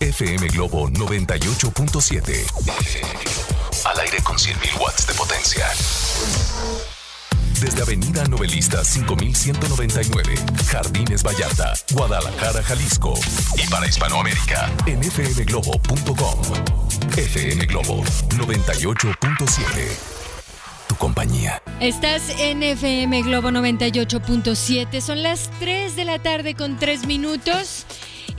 FM Globo 98.7. Al aire con 100.000 watts de potencia. Desde Avenida Novelista 5199, Jardines Vallarta, Guadalajara, Jalisco. Y para Hispanoamérica, en fmglobo.com. FM Globo 98.7. Tu compañía. Estás en FM Globo 98.7. Son las 3 de la tarde con 3 minutos.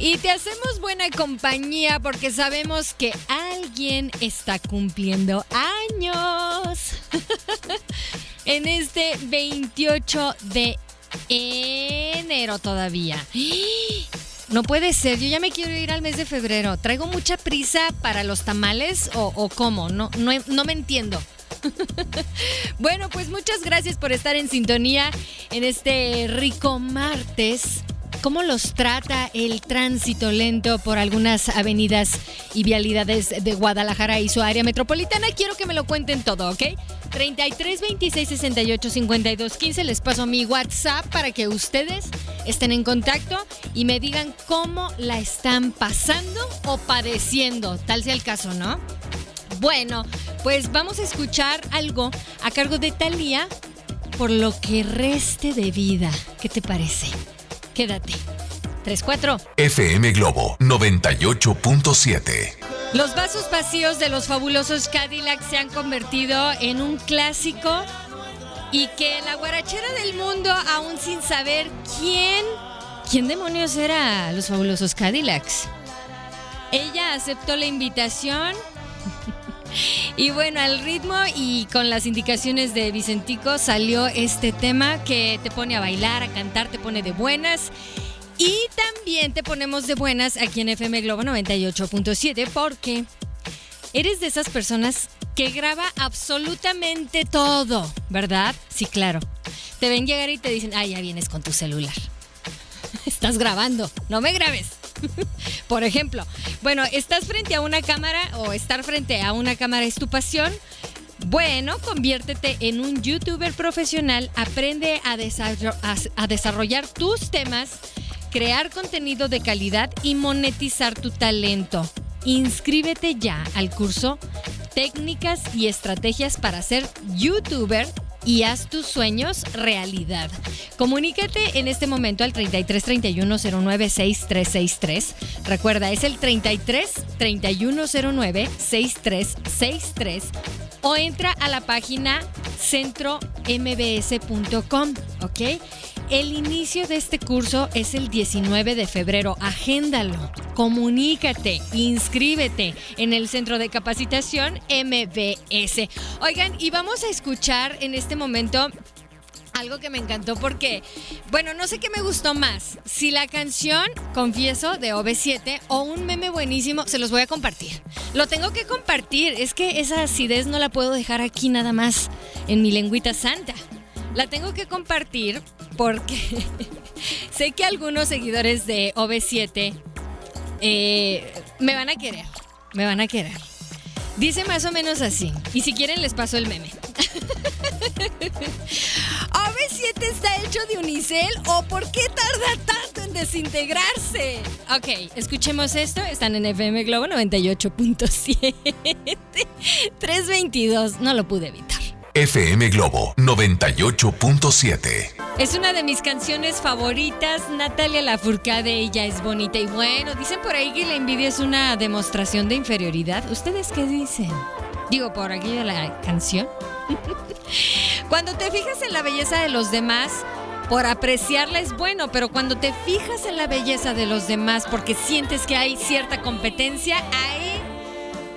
Y te hacemos buena compañía porque sabemos que alguien está cumpliendo años. en este 28 de enero todavía. No puede ser, yo ya me quiero ir al mes de febrero. ¿Traigo mucha prisa para los tamales o, cómo? No, no me entiendo. bueno, pues muchas gracias por estar en sintonía en este rico martes. ¿Cómo los trata el tránsito lento por algunas avenidas y vialidades de Guadalajara y su área metropolitana? Quiero que me lo cuenten todo, ¿ok? 33 26 68 52 15 les paso mi WhatsApp para que ustedes estén en contacto y me digan cómo la están pasando o padeciendo, tal sea el caso, ¿no? Bueno, pues vamos a escuchar algo a cargo de Talía por lo que reste de vida. ¿Qué te parece? Quédate. 3-4. FM Globo 98.7. Los vasos vacíos de los fabulosos Cadillac se han convertido en un clásico y que la guarachera del mundo, aún sin saber quién, quién demonios era los fabulosos Cadillacs. Ella aceptó la invitación y bueno, al ritmo y con las indicaciones de Vicentico salió este tema que te pone a bailar, a cantar, te pone de buenas. Y también te ponemos de buenas aquí en FM Globo 98.7 porque eres de esas personas que graba absolutamente todo, ¿verdad? Sí, claro. Te ven llegar y te dicen, ah, ya vienes con tu celular. Estás grabando, no me grabes. Por ejemplo, bueno, estás frente a una cámara o estar frente a una cámara es tu pasión. Bueno, conviértete en un youtuber profesional, aprende a, a desarrollar tus temas, crear contenido de calidad y monetizar tu talento. Inscríbete ya al curso Técnicas y estrategias para ser youtuber y haz tus sueños realidad. Comunícate en este momento al 33 31 09 6363. Recuerda, es el 33 31 09 6363 o entra a la página centrombs.com, ¿ok? El inicio de este curso es el 19 de febrero. Agéndalo, comunícate, inscríbete en el Centro de Capacitación MBS. Oigan, y vamos a escuchar en este momento algo que me encantó porque, bueno, no sé qué me gustó más. Si la canción, confieso, de OV7 o un meme buenísimo, se los voy a compartir. Lo tengo que compartir. Es que esa acidez no la puedo dejar aquí nada más en mi lengüita santa. La tengo que compartir porque sé que algunos seguidores de OV7 eh, me van a querer. Me van a querer. Dice más o menos así. Y si quieren les paso el meme. ¿OV7 está hecho de unicel o por qué tarda tanto en desintegrarse? Ok, escuchemos esto. Están en FM Globo 98.7. 322. No lo pude evitar. FM Globo 98.7. Es una de mis canciones favoritas. Natalia Lafourcade, ella es bonita. Y bueno, dicen por ahí que la envidia es una demostración de inferioridad. ¿Ustedes qué dicen? Digo, por aquí de la canción. Cuando te fijas en la belleza de los demás, por apreciarla es bueno, pero cuando te fijas en la belleza de los demás porque sientes que hay cierta competencia, ahí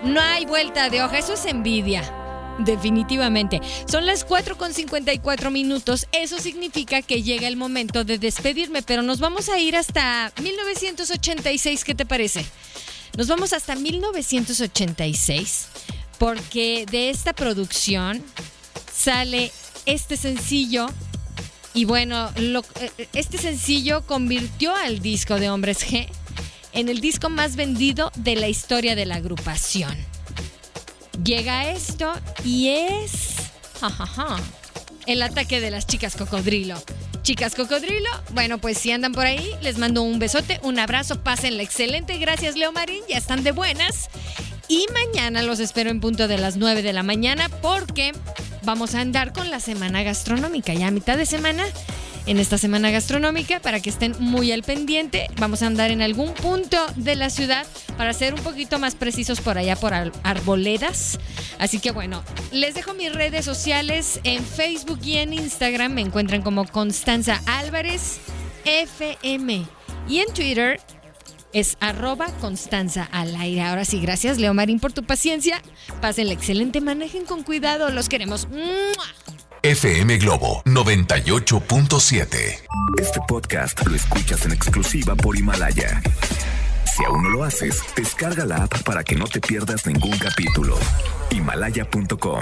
no hay vuelta de hoja. Eso es envidia. Definitivamente. Son las 4 con 54 minutos. Eso significa que llega el momento de despedirme, pero nos vamos a ir hasta 1986. ¿Qué te parece? Nos vamos hasta 1986 porque de esta producción sale este sencillo y bueno, lo- eh, este sencillo convirtió al disco de Hombres G en el disco más vendido de la historia de la agrupación. Llega esto y es jajaja, el ataque de las chicas cocodrilo. Chicas cocodrilo, bueno, pues si andan por ahí, les mando un besote, un abrazo, pásenla excelente. Gracias, Leo Marín, ya están de buenas. Y mañana los espero en punto de las 9 de la mañana porque vamos a andar con la semana gastronómica. Ya a mitad de semana, en esta semana gastronómica, para que estén muy al pendiente, vamos a andar en algún punto de la ciudad para ser un poquito más precisos por allá por Ar- Arboledas. Así que bueno, les dejo mis redes sociales en Facebook y en Instagram. Me encuentran como Constanza Álvarez FM. Y en Twitter es arroba Constanza al aire. Ahora sí, gracias Leo Marín por tu paciencia. Pásenla excelente, manejen con cuidado, los queremos. ¡Mua! FM Globo 98.7. Este podcast lo escuchas en exclusiva por Himalaya. Si aún no lo haces, descarga la app para que no te pierdas ningún capítulo. Himalaya.com